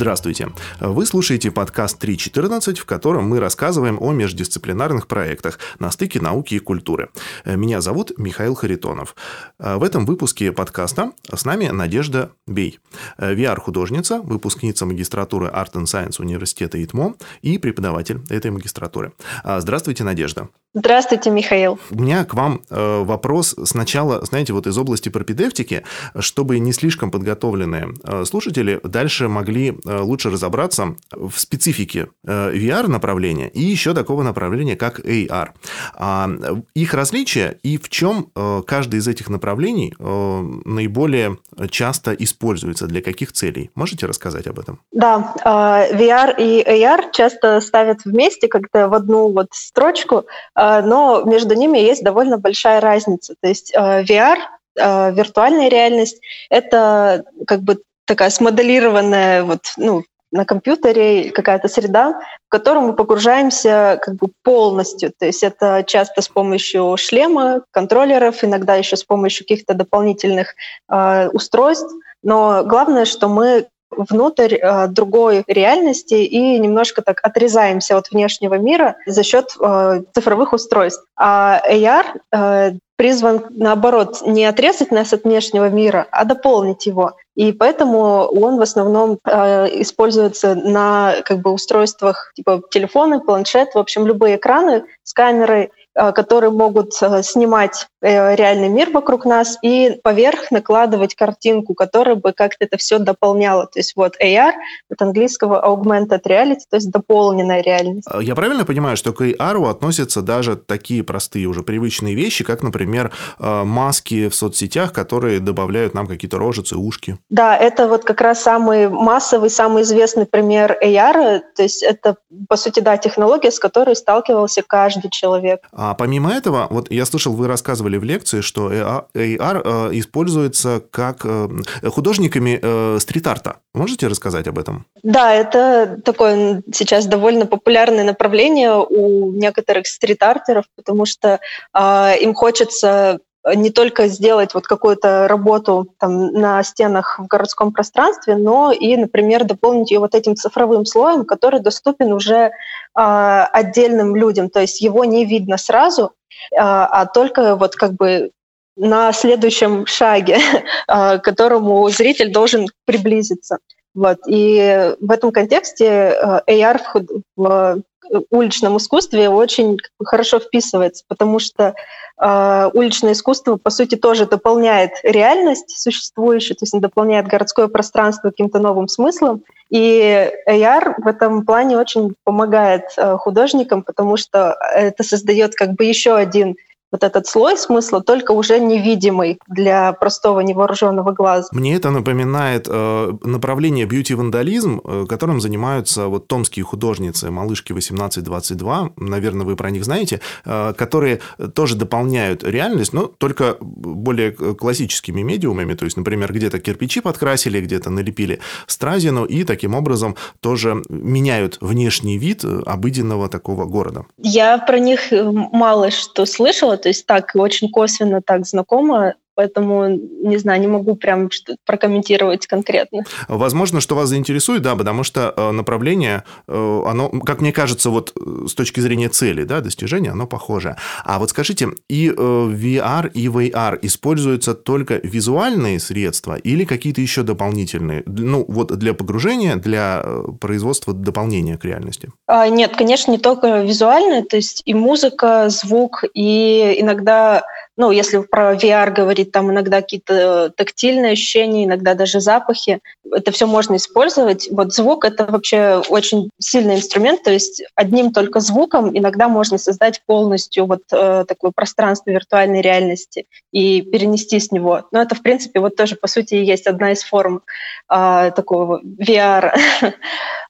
Здравствуйте. Вы слушаете подкаст 3.14, в котором мы рассказываем о междисциплинарных проектах на стыке науки и культуры. Меня зовут Михаил Харитонов. В этом выпуске подкаста с нами Надежда Бей, VR-художница, выпускница магистратуры Art and Science университета ИТМО и преподаватель этой магистратуры. Здравствуйте, Надежда. Здравствуйте, Михаил. У меня к вам э, вопрос сначала, знаете, вот из области пропедевтики, чтобы не слишком подготовленные э, слушатели дальше могли э, лучше разобраться в специфике VR-направления и еще такого направления, как AR. А, их различия и в чем каждый из этих направлений наиболее часто используется, для каких целей? Можете рассказать об этом? Да, VR и AR часто ставят вместе как-то в одну вот строчку, но между ними есть довольно большая разница. То есть VR, виртуальная реальность, это как бы такая смоделированная вот, ну, на компьютере какая-то среда, в которую мы погружаемся как бы полностью. То есть это часто с помощью шлема, контроллеров, иногда еще с помощью каких-то дополнительных э, устройств. Но главное, что мы внутрь э, другой реальности и немножко так отрезаемся от внешнего мира за счет э, цифровых устройств. А AR э, призван, наоборот, не отрезать нас от внешнего мира, а дополнить его. И поэтому он в основном э, используется на как бы, устройствах типа телефоны, планшет, в общем, любые экраны с камерой, Э, которые могут э, снимать реальный мир вокруг нас и поверх накладывать картинку, которая бы как-то это все дополняла. То есть вот AR от английского augmented reality, то есть дополненная реальность. Я правильно понимаю, что к AR относятся даже такие простые уже привычные вещи, как, например, маски в соцсетях, которые добавляют нам какие-то рожицы, ушки? Да, это вот как раз самый массовый, самый известный пример AR. То есть это, по сути, да, технология, с которой сталкивался каждый человек. А помимо этого, вот я слышал, вы рассказывали в лекции, что AR э, используется как э, художниками э, стрит-арта. Можете рассказать об этом? Да, это такое сейчас довольно популярное направление у некоторых стрит-артеров, потому что э, им хочется не только сделать вот какую-то работу там, на стенах в городском пространстве, но и, например, дополнить ее вот этим цифровым слоем, который доступен уже э, отдельным людям. То есть его не видно сразу, э, а только вот как бы на следующем шаге, э, к которому зритель должен приблизиться. Вот. И в этом контексте AR в, в уличном искусстве очень хорошо вписывается, потому что э, уличное искусство, по сути, тоже дополняет реальность существующую, то есть он дополняет городское пространство каким-то новым смыслом. И AR в этом плане очень помогает э, художникам, потому что это создает как бы еще один вот этот слой смысла, только уже невидимый для простого невооруженного глаза. Мне это напоминает э, направление бьюти-вандализм, э, которым занимаются вот томские художницы, малышки 18-22, наверное, вы про них знаете, э, которые тоже дополняют реальность, но только более классическими медиумами, то есть, например, где-то кирпичи подкрасили, где-то налепили стразину, и таким образом тоже меняют внешний вид обыденного такого города. Я про них мало что слышала, то есть так очень косвенно так знакомо поэтому, не знаю, не могу прям прокомментировать конкретно. Возможно, что вас заинтересует, да, потому что э, направление, э, оно, как мне кажется, вот э, с точки зрения цели, да, достижения, оно похоже. А вот скажите, и VR, и VR используются только визуальные средства или какие-то еще дополнительные, ну, вот для погружения, для производства дополнения к реальности? А, нет, конечно, не только визуальные, то есть и музыка, звук, и иногда ну, если про VR говорить, там иногда какие-то тактильные ощущения, иногда даже запахи. Это все можно использовать. Вот звук — это вообще очень сильный инструмент, то есть одним только звуком иногда можно создать полностью вот э, такое пространство виртуальной реальности и перенести с него. Но это, в принципе, вот тоже, по сути, есть одна из форм э, такого VR.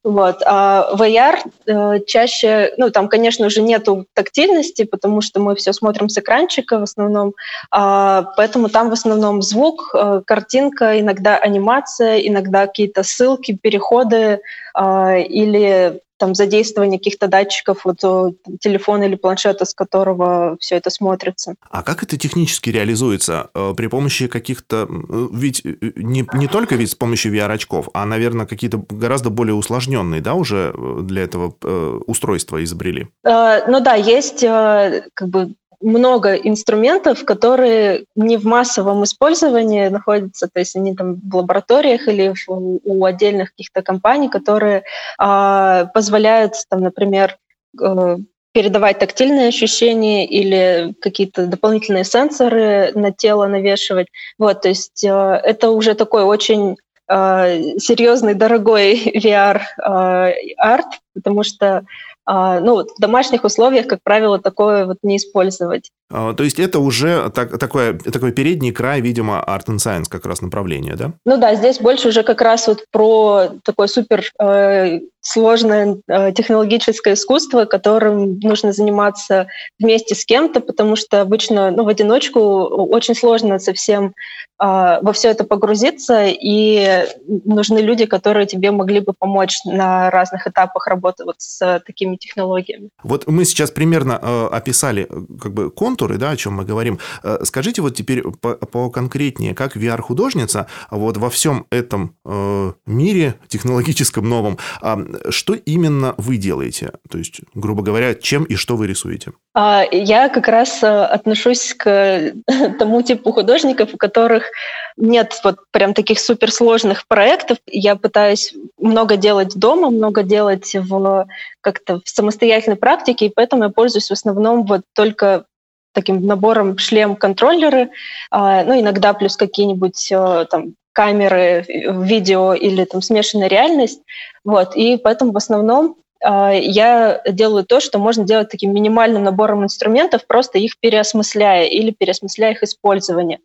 Вот. А VR э, чаще, ну, там, конечно, уже нету тактильности, потому что мы все смотрим с экранчика в основном, а, поэтому там в основном звук, э, картинка, иногда анимация, иногда какие-то ссылки, переходы а, или там задействование каких-то датчиков, вот там, телефона или планшета, с которого все это смотрится. А как это технически реализуется? При помощи каких-то... Ведь не, не только ведь с помощью VR-очков, а, наверное, какие-то гораздо более усложненные, да, уже для этого устройства изобрели? Ну да, есть как бы много инструментов, которые не в массовом использовании находятся, то есть они там в лабораториях или в, у отдельных каких-то компаний, которые э, позволяют, там, например, э, передавать тактильные ощущения или какие-то дополнительные сенсоры на тело навешивать. Вот, то есть э, это уже такой очень э, серьезный, дорогой VR-арт, э, потому что ну, в домашних условиях, как правило, такое вот не использовать. А, то есть это уже так, такое, такой передний край, видимо, Art and Science как раз направление, да? Ну да, здесь больше уже как раз вот про такой супер э, сложное э, технологическое искусство, которым нужно заниматься вместе с кем-то, потому что обычно ну, в одиночку очень сложно совсем во все это погрузиться, и нужны люди, которые тебе могли бы помочь на разных этапах работы вот с такими технологиями. Вот мы сейчас примерно э, описали э, как бы контуры, да, о чем мы говорим. Э, скажите вот теперь по, по конкретнее, как VR-художница вот во всем этом э, мире технологическом новом, э, что именно вы делаете? То есть, грубо говоря, чем и что вы рисуете? А, я как раз отношусь к тому типу художников, у которых нет вот прям таких суперсложных проектов. Я пытаюсь много делать дома, много делать в как-то в самостоятельной практике, и поэтому я пользуюсь в основном вот только таким набором шлем-контроллеры, а, ну, иногда плюс какие-нибудь э, там камеры, видео или там смешанная реальность. Вот. И поэтому в основном а, я делаю то, что можно делать таким минимальным набором инструментов, просто их переосмысляя или переосмысляя их использование.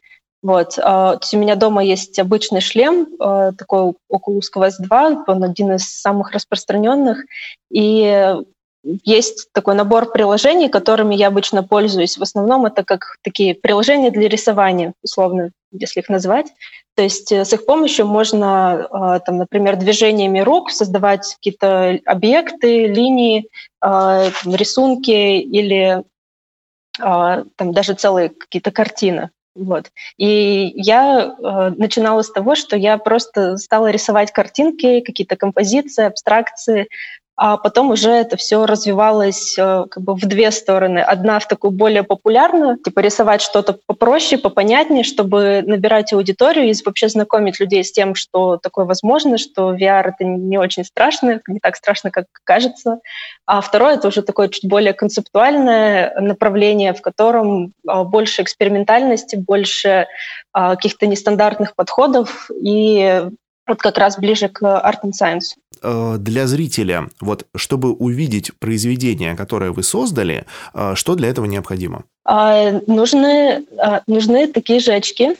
Вот. А, у меня дома есть обычный шлем, а, такой Oculus Quest 2, он один из самых распространенных, и есть такой набор приложений, которыми я обычно пользуюсь. В основном это как такие приложения для рисования, условно, если их назвать. То есть э, с их помощью можно, а, там, например, движениями рук создавать какие-то объекты, линии, рисунки или там даже целые какие-то картины. Вот. И я начинала с того, что я просто стала рисовать картинки, какие-то композиции, абстракции, а потом уже это все развивалось э, как бы в две стороны. Одна в такую более популярную, типа рисовать что-то попроще, попонятнее, чтобы набирать аудиторию и вообще знакомить людей с тем, что такое возможно, что VR — это не очень страшно, не так страшно, как кажется. А второе — это уже такое чуть более концептуальное направление, в котором а, больше экспериментальности, больше а, каких-то нестандартных подходов и вот как раз ближе к Art and Science. Э, для зрителя, вот чтобы увидеть произведение, которое вы создали, э, что для этого необходимо? А, нужны, а, нужны такие же очки,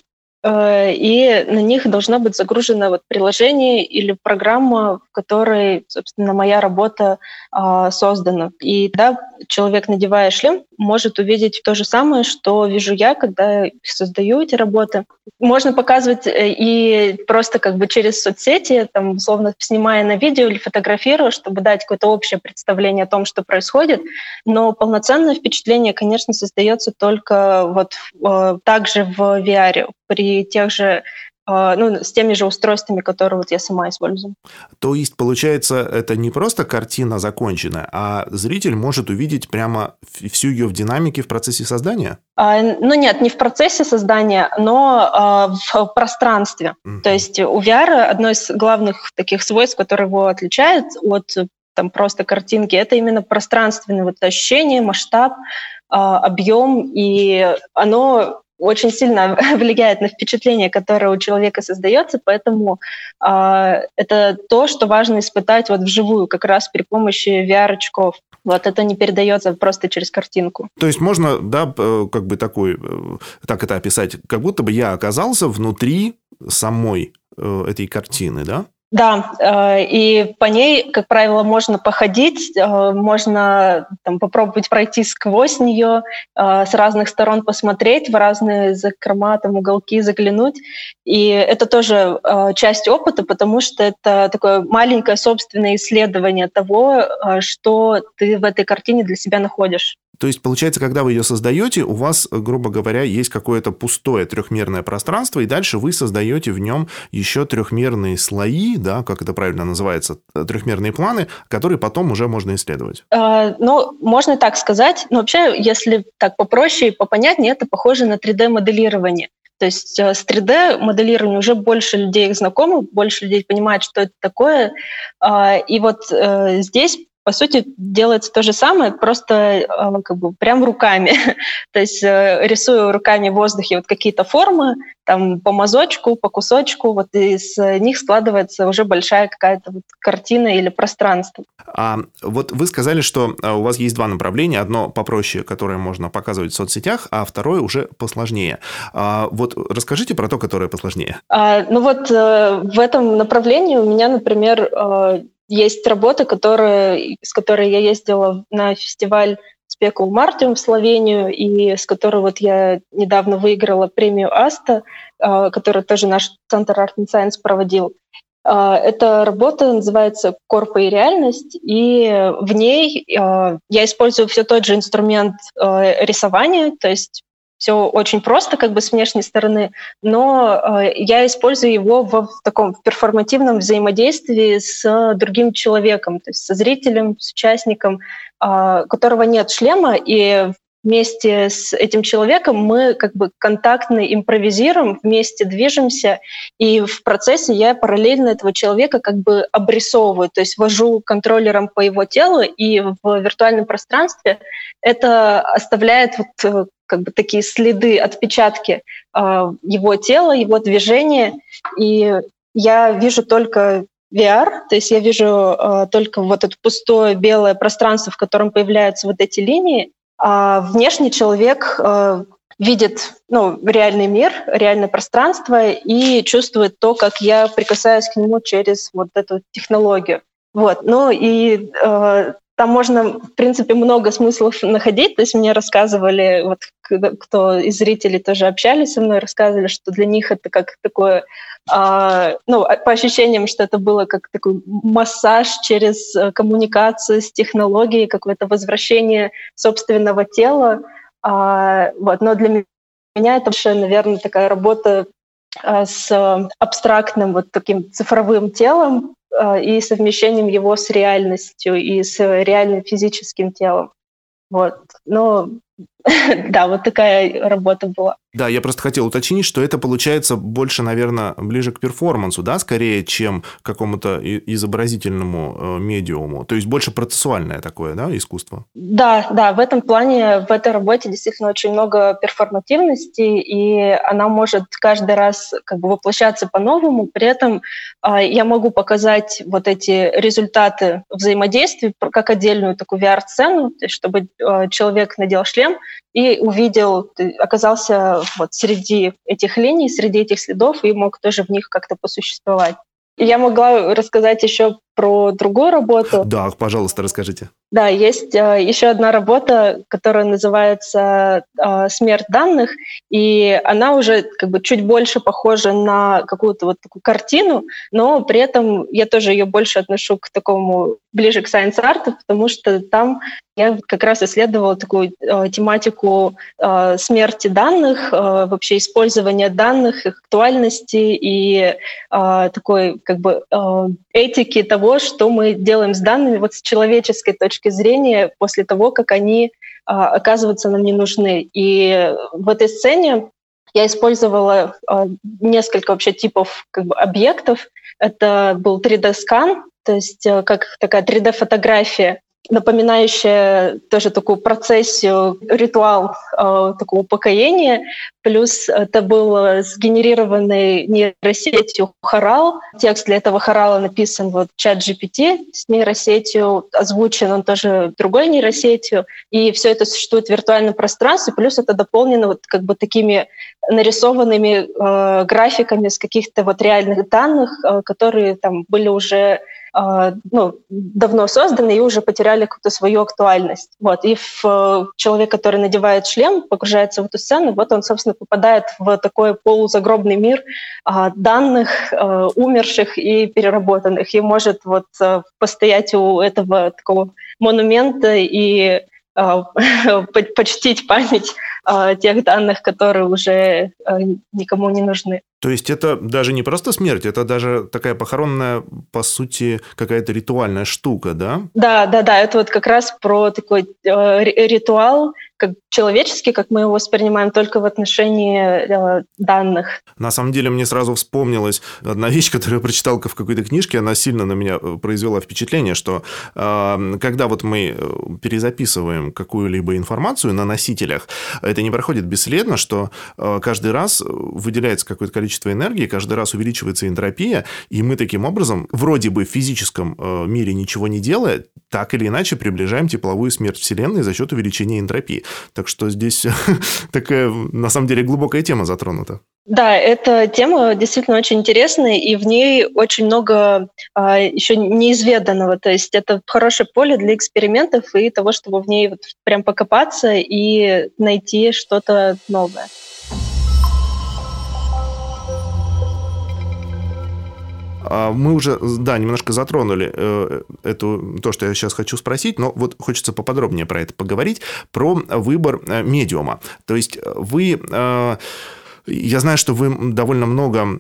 Э, и на них должно быть загружено вот приложение или программа, в которой, собственно, моя работа э, создана. И да, человек, надевая шлем, может увидеть то же самое, что вижу я, когда создаю эти работы. Можно показывать э, и просто как бы через соцсети, там, условно, снимая на видео или фотографируя, чтобы дать какое-то общее представление о том, что происходит. Но полноценное впечатление, конечно, создается только вот э, также в VR при тех же ну, с теми же устройствами, которые вот я сама использую. То есть, получается, это не просто картина законченная, а зритель может увидеть прямо всю ее в динамике в процессе создания? А, ну нет, не в процессе создания, но а, в пространстве. Mm-hmm. То есть у VR одно из главных таких свойств, которое его отличает от там просто картинки, это именно пространственное вот ощущение, масштаб, объем, и оно очень сильно влияет на впечатление, которое у человека создается, поэтому э, это то, что важно испытать вот вживую, как раз при помощи VR-очков. Вот это не передается просто через картинку. То есть можно, да, как бы такой, э, так это описать, как будто бы я оказался внутри самой э, этой картины, да? Да, э, и по ней, как правило, можно походить, э, можно там, попробовать пройти сквозь нее, э, с разных сторон посмотреть, в разные закрома, там, уголки заглянуть. И это тоже часть опыта, потому что это такое маленькое собственное исследование того, что ты в этой картине для себя находишь. То есть, получается, когда вы ее создаете, у вас, грубо говоря, есть какое-то пустое трехмерное пространство, и дальше вы создаете в нем еще трехмерные слои, да, как это правильно называется, трехмерные планы, которые потом уже можно исследовать. Э, ну, можно так сказать. Но вообще, если так попроще и попонятнее, это похоже на 3D-моделирование. То есть э, с 3D-моделированием уже больше людей знакомы, больше людей понимают, что это такое. Э, и вот э, здесь по сути, делается то же самое, просто э, как бы прям руками. то есть э, рисую руками в воздухе вот какие-то формы, там по мазочку, по кусочку, вот из них складывается уже большая какая-то вот картина или пространство. А вот вы сказали, что а, у вас есть два направления. Одно попроще, которое можно показывать в соцсетях, а второе уже посложнее. А вот расскажите про то, которое посложнее. А, ну вот э, в этом направлении у меня, например, есть работа, которая, с которой я ездила на фестиваль Спекул Мартиум в Словению, и с которой вот я недавно выиграла премию АСТА, а, которую тоже наш Центр Art and Science проводил. А, эта работа называется «Корпа и реальность», и в ней а, я использую все тот же инструмент рисования, то есть все очень просто, как бы с внешней стороны, но э, я использую его в, в таком перформативном взаимодействии с другим человеком, то есть со зрителем, с участником, э, которого нет шлема, и вместе с этим человеком мы как бы контактно импровизируем, вместе движемся, и в процессе я параллельно этого человека как бы обрисовываю, то есть вожу контроллером по его телу, и в виртуальном пространстве это оставляет вот э, как бы такие следы, отпечатки э, его тела, его движения, и я вижу только VR, то есть я вижу э, только вот это пустое белое пространство, в котором появляются вот эти линии, а внешний человек э, видит ну, реальный мир, реальное пространство и чувствует то, как я прикасаюсь к нему через вот эту технологию. Вот. Ну и там можно, в принципе, много смыслов находить. То есть мне рассказывали, вот кто из зрителей тоже общались со мной, рассказывали, что для них это как такое, э, ну, по ощущениям, что это было как такой массаж через э, коммуникацию с технологией, какое-то возвращение собственного тела. Э, вот. Но для меня это вообще, наверное, такая работа с абстрактным вот таким цифровым телом, а, и совмещением его с реальностью и с реальным физическим телом. Вот. Но да, вот такая работа была. Да, я просто хотел уточнить, что это получается больше, наверное, ближе к перформансу, да, скорее, чем к какому-то изобразительному э, медиуму. То есть больше процессуальное такое, да, искусство? Да, да, в этом плане, в этой работе действительно очень много перформативности, и она может каждый раз как бы воплощаться по-новому. При этом э, я могу показать вот эти результаты взаимодействия как отдельную такую VR-сцену, чтобы э, человек надел шлем, и увидел, оказался вот среди этих линий, среди этих следов и мог тоже в них как-то посуществовать. Я могла рассказать еще про другую работу. Да, пожалуйста, расскажите. Да, есть э, еще одна работа, которая называется э, «Смерть данных», и она уже как бы чуть больше похожа на какую-то вот такую картину, но при этом я тоже ее больше отношу к такому, ближе к science-art, потому что там я как раз исследовала такую э, тематику э, смерти данных, э, вообще использования данных, их актуальности и э, такой как бы э, этики того, что мы делаем с данными вот с человеческой точки зрения после того, как они а, оказываются нам не нужны. И в этой сцене я использовала а, несколько вообще типов как бы, объектов. Это был 3D-скан, то есть а, как такая 3D-фотография напоминающая тоже такую процессию, ритуал э, такого упокоения. Плюс это был сгенерированный нейросетью хорал. Текст для этого хорала написан вот чат GPT с нейросетью, озвучен он тоже другой нейросетью. И все это существует в виртуальном пространстве. Плюс это дополнено вот как бы такими нарисованными э, графиками с каких-то вот реальных данных, э, которые там были уже ну, давно созданы и уже потеряли какую-то свою актуальность. Вот. И в, э, человек, который надевает шлем, погружается в эту сцену, вот он, собственно, попадает в такой полузагробный мир а, данных, а, умерших и переработанных, и может вот постоять у этого такого монумента и почтить память тех данных, которые уже никому не нужны. То есть это даже не просто смерть, это даже такая похоронная, по сути, какая-то ритуальная штука, да? Да, да, да. Это вот как раз про такой э, ритуал, как человеческий, как мы его воспринимаем только в отношении э, данных. На самом деле мне сразу вспомнилась одна вещь, которую я прочитал в какой-то книжке, она сильно на меня э, произвела впечатление, что э, когда вот мы э, перезаписываем какую-либо информацию на носителях, это не проходит бесследно, что э, каждый раз выделяется какое-то количество количество энергии, каждый раз увеличивается энтропия, и мы таким образом, вроде бы в физическом э, мире ничего не делая, так или иначе приближаем тепловую смерть Вселенной за счет увеличения энтропии. Так что здесь такая, на самом деле, глубокая тема затронута. Да, эта тема действительно очень интересная, и в ней очень много а, еще неизведанного. То есть это хорошее поле для экспериментов и того, чтобы в ней вот прям покопаться и найти что-то новое. Мы уже, да, немножко затронули э, эту, то, что я сейчас хочу спросить, но вот хочется поподробнее про это поговорить, про выбор э, медиума. То есть вы... Э, я знаю, что вы довольно много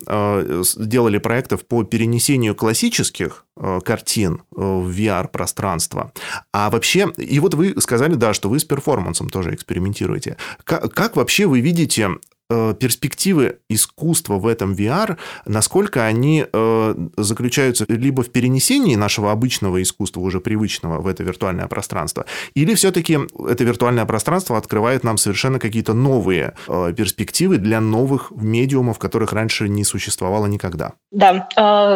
делали проектов по перенесению классических картин в VR-пространство. А вообще, и вот вы сказали, да, что вы с перформансом тоже экспериментируете. Как, как вообще вы видите перспективы искусства в этом VR, насколько они э, заключаются либо в перенесении нашего обычного искусства, уже привычного, в это виртуальное пространство, или все-таки это виртуальное пространство открывает нам совершенно какие-то новые э, перспективы для новых медиумов, которых раньше не существовало никогда? Да,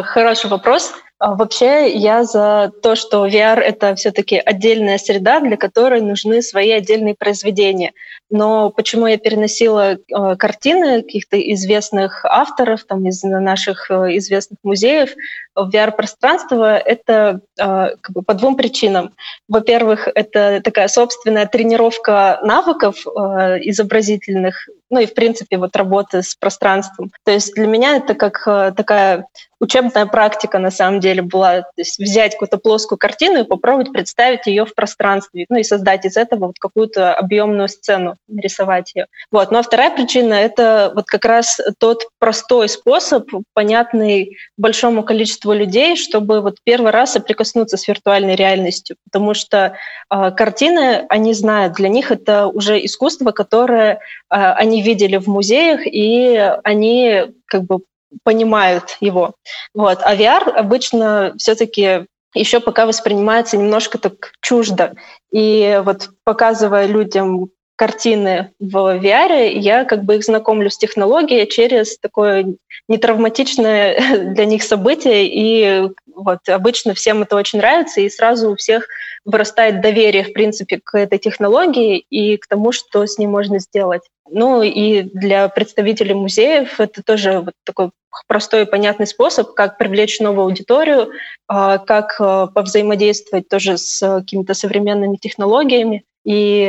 хороший вопрос. А вообще я за то, что VR — это все-таки отдельная среда, для которой нужны свои отдельные произведения. Но почему я переносила э, картины каких-то известных авторов там, из наших э, известных музеев в VR-пространство, это э, как бы по двум причинам. Во-первых, это такая собственная тренировка навыков э, изобразительных, ну и, в принципе, вот работы с пространством. То есть для меня это как э, такая учебная практика на самом деле была. То есть взять какую-то плоскую картину и попробовать представить ее в пространстве, ну и создать из этого вот какую-то объемную сцену, нарисовать ее. Вот. Ну а вторая причина — это вот как раз тот простой способ, понятный большому количеству людей, чтобы вот первый раз соприкоснуться с виртуальной реальностью. Потому что э, картины, они знают, для них это уже искусство, которое э, они видели в музеях, и они как бы понимают его. Вот. А VR обычно все-таки еще пока воспринимается немножко так чуждо. И вот показывая людям картины в VR, я как бы их знакомлю с технологией через такое нетравматичное для них событие, и вот обычно всем это очень нравится, и сразу у всех вырастает доверие, в принципе, к этой технологии и к тому, что с ней можно сделать. Ну и для представителей музеев это тоже вот такой простой и понятный способ, как привлечь новую аудиторию, а, как а, повзаимодействовать тоже с какими-то современными технологиями. И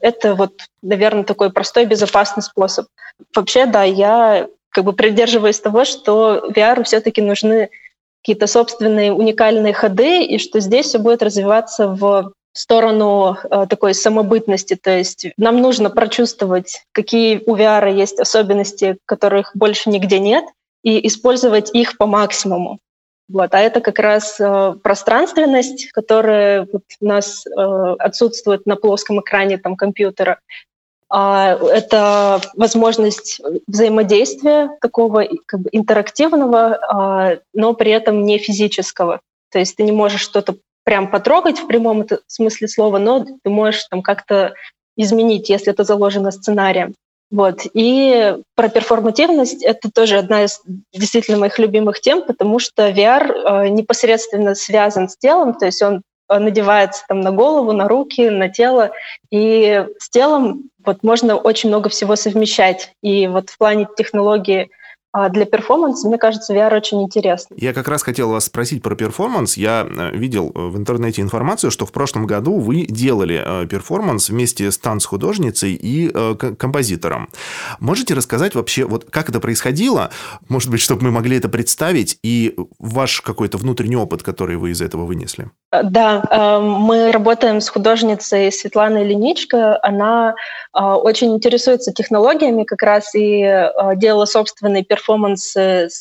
это вот, наверное, такой простой безопасный способ. Вообще, да, я как бы придерживаюсь того, что VR все-таки нужны какие-то собственные уникальные ходы, и что здесь все будет развиваться в сторону э, такой самобытности. То есть нам нужно прочувствовать, какие у VR есть особенности, которых больше нигде нет, и использовать их по максимуму. Вот. А это как раз э, пространственность, которая вот у нас э, отсутствует на плоском экране там, компьютера. А это возможность взаимодействия такого как бы интерактивного, а, но при этом не физического. То есть ты не можешь что-то прям потрогать в прямом смысле слова, но ты можешь там как-то изменить, если это заложено сценарием. Вот. И про перформативность — это тоже одна из действительно моих любимых тем, потому что VR э, непосредственно связан с телом, то есть он надевается там на голову, на руки, на тело, и с телом вот можно очень много всего совмещать. И вот в плане технологии а для перформанса, мне кажется, VR очень интересно. Я как раз хотел вас спросить про перформанс. Я э, видел в интернете информацию, что в прошлом году вы делали э, перформанс вместе с танцхудожницей и э, композитором. Можете рассказать вообще, вот как это происходило? Может быть, чтобы мы могли это представить, и ваш какой-то внутренний опыт, который вы из этого вынесли? Да, мы работаем с художницей Светланой Леничко. Она очень интересуется технологиями как раз и делала собственный перформанс перформанс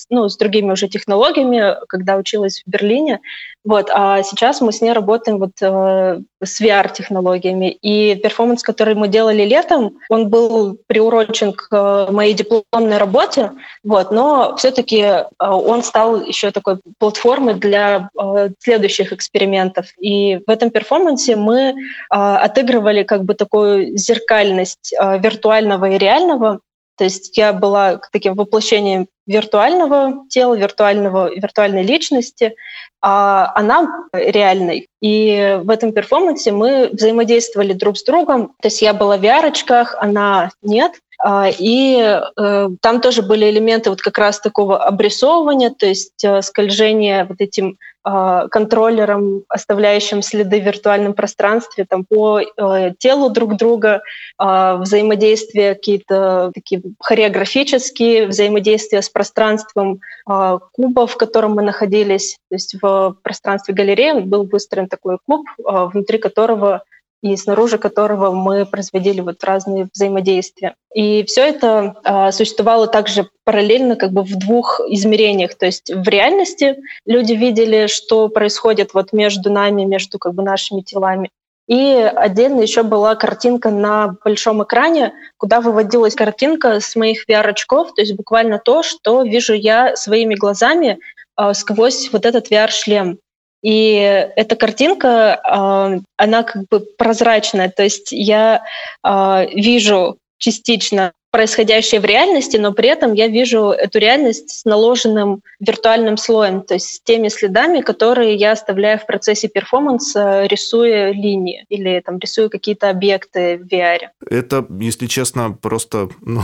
ну, с другими уже технологиями, когда училась в Берлине. Вот, а сейчас мы с ней работаем вот э, с VR-технологиями. И перформанс, который мы делали летом, он был приурочен к э, моей дипломной работе, вот, но все-таки э, он стал еще такой платформой для э, следующих экспериментов. И в этом перформансе мы э, отыгрывали как бы такую зеркальность э, виртуального и реального, то есть я была таким воплощением виртуального тела, виртуального, виртуальной личности, а она реальной. И в этом перформансе мы взаимодействовали друг с другом. То есть я была в VR, она нет. А, и э, там тоже были элементы вот как раз такого обрисовывания, то есть э, скольжения вот этим а, контроллером, оставляющим следы в виртуальном пространстве там, по э, телу друг друга, а, взаимодействия какие-то такие хореографические, взаимодействия с пространством куба, в котором мы находились. То есть в пространстве галереи был выстроен такой куб, внутри которого и снаружи которого мы производили вот разные взаимодействия. И все это э, существовало также параллельно как бы в двух измерениях. То есть в реальности люди видели, что происходит вот между нами, между как бы нашими телами. И отдельно еще была картинка на большом экране, куда выводилась картинка с моих VR-очков, то есть буквально то, что вижу я своими глазами э, сквозь вот этот VR-шлем. И эта картинка, а, она как бы прозрачная, то есть я а, вижу частично происходящее в реальности, но при этом я вижу эту реальность с наложенным виртуальным слоем, то есть с теми следами, которые я оставляю в процессе перформанса, рисуя линии или там рисуя какие-то объекты в VR. Это, если честно, просто ну,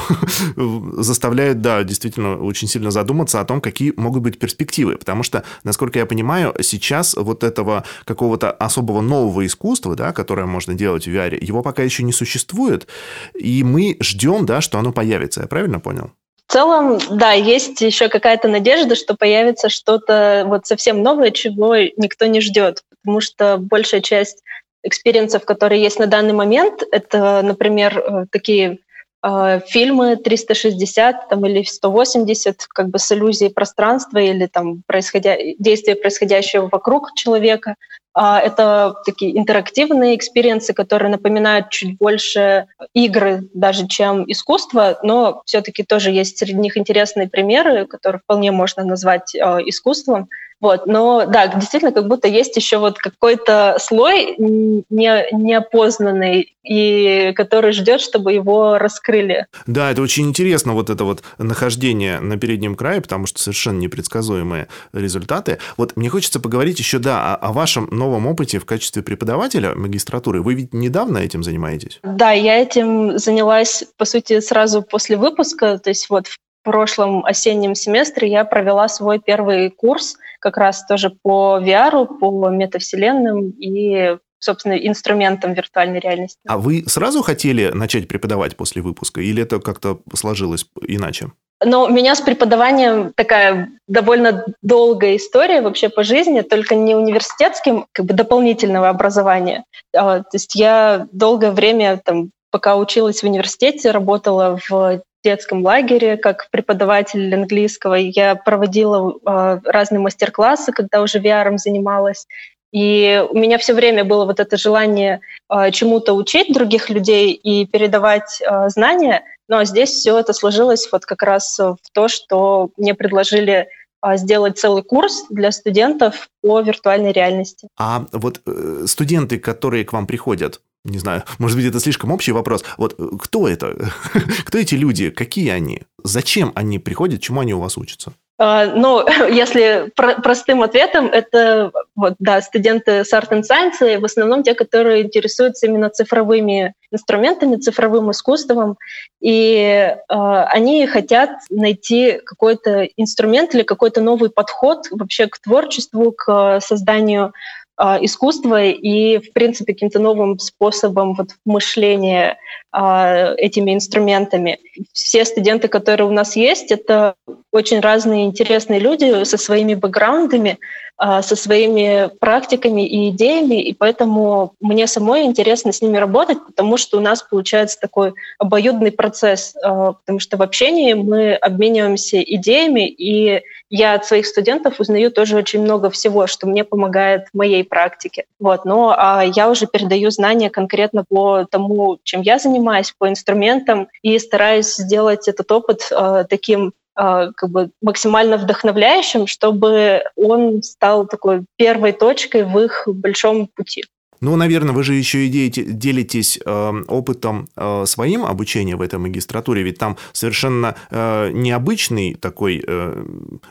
заставляет, да, действительно очень сильно задуматься о том, какие могут быть перспективы, потому что, насколько я понимаю, сейчас вот этого какого-то особого нового искусства, да, которое можно делать в VR, его пока еще не существует, и мы ждем, да, что что оно появится. Я правильно понял? В целом, да, есть еще какая-то надежда, что появится что-то вот совсем новое, чего никто не ждет, потому что большая часть experience ов, которые есть на данный момент, это, например, э, такие э, фильмы 360 там, или 180, как бы с иллюзией пространства или там происходя... действия, происходящего вокруг человека. А, это такие интерактивные experience ы, которые напоминают чуть больше игры даже, чем искусство, но все-таки тоже есть среди них интересные примеры, которые вполне можно назвать э, искусством. Вот. Но да, действительно, как будто есть еще вот какой-то слой не, неопознанный, и который ждет, чтобы его раскрыли. Да, это очень интересно, вот это вот нахождение на переднем крае, потому что совершенно непредсказуемые результаты. Вот мне хочется поговорить еще, да, о, о вашем новом опыте в качестве преподавателя магистратуры. Вы ведь недавно этим занимаетесь? Да, я этим занялась, по сути, сразу после выпуска, то есть вот в прошлом осеннем семестре я провела свой первый курс как раз тоже по VR, по метавселенным и собственно, инструментом виртуальной реальности. А вы сразу хотели начать преподавать после выпуска, или это как-то сложилось иначе? Но у меня с преподаванием такая довольно долгая история вообще по жизни, только не университетским, как бы дополнительного образования. А, то есть я долгое время, там, пока училась в университете, работала в детском лагере как преподаватель английского. Я проводила э, разные мастер-классы, когда уже VR занималась. И у меня все время было вот это желание э, чему-то учить других людей и передавать э, знания. Но здесь все это сложилось вот как раз в то, что мне предложили сделать целый курс для студентов по виртуальной реальности. А вот э, студенты, которые к вам приходят, не знаю, может быть, это слишком общий вопрос. Вот э, кто это? кто эти люди? Какие они? Зачем они приходят? Чему они у вас учатся? Uh, ну, если про- простым ответом, это вот, да, студенты с Art and Science, в основном те, которые интересуются именно цифровыми инструментами, цифровым искусством, и uh, они хотят найти какой-то инструмент или какой-то новый подход вообще к творчеству, к созданию а, искусства и, в принципе, каким-то новым способом вот, мышления а, этими инструментами. Все студенты, которые у нас есть, это очень разные интересные люди со своими бэкграундами, а, со своими практиками и идеями, и поэтому мне самой интересно с ними работать, потому что у нас получается такой обоюдный процесс, потому что в общении мы обмениваемся идеями, и я от своих студентов узнаю тоже очень много всего, что мне помогает в моей практике. Вот. Но а я уже передаю знания конкретно по тому, чем я занимаюсь, по инструментам, и стараюсь сделать этот опыт э, таким как бы максимально вдохновляющим, чтобы он стал такой первой точкой в их большом пути. Ну, наверное, вы же еще и делитесь э, опытом э, своим обучения в этой магистратуре, ведь там совершенно э, необычный такой, э,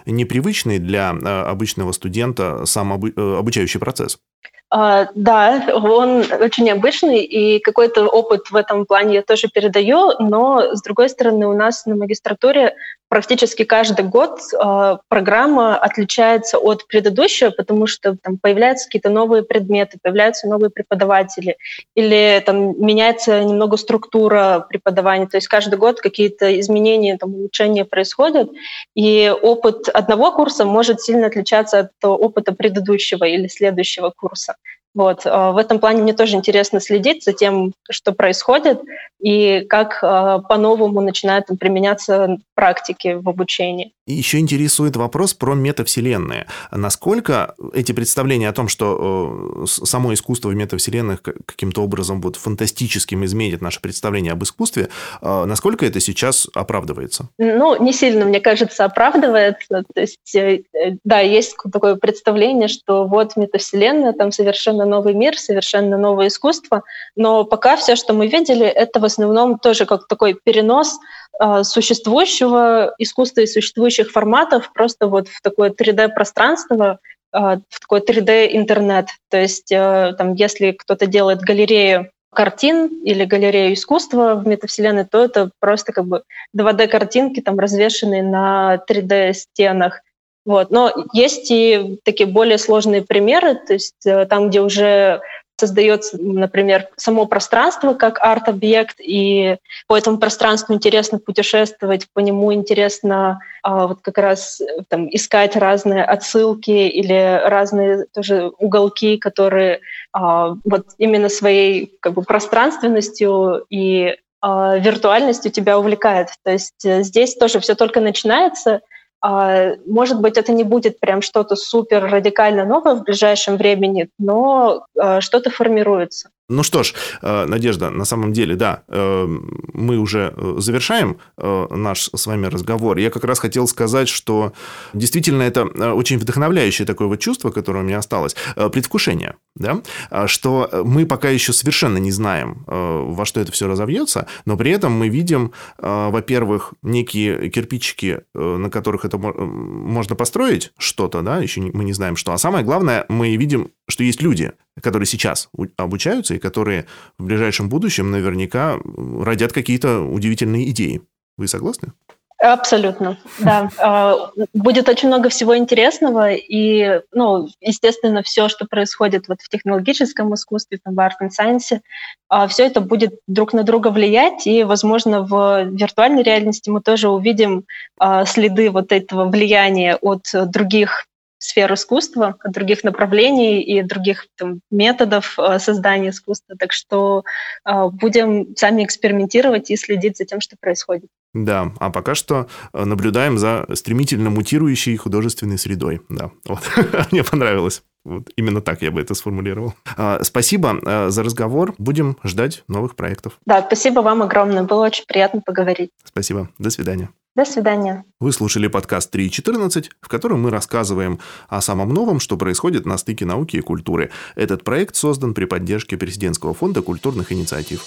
непривычный для обычного студента сам обу- обучающий процесс. Uh, да, он очень необычный, и какой-то опыт в этом плане я тоже передаю, но, с другой стороны, у нас на магистратуре практически каждый год э, программа отличается от предыдущего, потому что там появляются какие-то новые предметы, появляются новые преподаватели, или там меняется немного структура преподавания, то есть каждый год какие-то изменения, там, улучшения происходят, и опыт одного курса может сильно отличаться от опыта предыдущего или следующего курса. Вот. А, в этом плане мне тоже интересно следить за тем, что происходит, и как а, по-новому начинают применяться практики в обучении. И еще интересует вопрос про метавселенные. Насколько эти представления о том, что э, само искусство в метавселенных каким-то образом вот фантастическим изменит наше представление об искусстве, э, насколько это сейчас оправдывается? Ну, не сильно, мне кажется, оправдывается. То есть, э, да, есть такое представление, что вот метавселенная, там совершенно новый мир, совершенно новое искусство, но пока все, что мы видели, это в основном тоже как такой перенос существующего искусства и существующих форматов просто вот в такое 3D-пространство, а, в такой 3D-интернет. То есть э, там, если кто-то делает галерею картин или галерею искусства в метавселенной, то это просто как бы 2D-картинки, там, развешенные на 3D-стенах. Вот. Но есть и такие более сложные примеры, то есть там, где уже создается, например, само пространство как арт-объект, и по этому пространству интересно путешествовать, по нему интересно а, вот как раз там, искать разные отсылки или разные тоже уголки, которые а, вот именно своей как бы пространственностью и а, виртуальностью тебя увлекает. То есть э, здесь тоже все только начинается, может быть, это не будет прям что-то супер радикально новое в ближайшем времени, но а, что-то формируется. Ну что ж, э, Надежда, на самом деле, да, э, мы уже э, завершаем наш с вами разговор. Я как раз хотел сказать, что действительно это очень вдохновляющее такое вот чувство, которое у меня осталось, предвкушение, да, что мы пока еще совершенно не знаем, во что это все разовьется, но при этом мы видим, во-первых, некие кирпичики, на которых это можно построить что-то, да, еще мы не знаем что, а самое главное, мы видим, что есть люди, которые сейчас обучаются и которые в ближайшем будущем наверняка родят какие-то удивительные идеи. Вы согласны? Абсолютно, да. А, будет очень много всего интересного, и, ну, естественно, все, что происходит вот в технологическом искусстве, там, в Art and Science, а, все это будет друг на друга влиять, и, возможно, в виртуальной реальности мы тоже увидим а, следы вот этого влияния от других сфер искусства, от других направлений и других там, методов э, создания искусства. Так что э, будем сами экспериментировать и следить за тем, что происходит. Да, а пока что э, наблюдаем за стремительно мутирующей художественной средой. Да, вот. Мне понравилось. Вот именно так я бы это сформулировал. А, спасибо за разговор. Будем ждать новых проектов. Да, спасибо вам огромное. Было очень приятно поговорить. Спасибо. До свидания. До свидания. Вы слушали подкаст 3.14, в котором мы рассказываем о самом новом, что происходит на стыке науки и культуры. Этот проект создан при поддержке Президентского фонда культурных инициатив.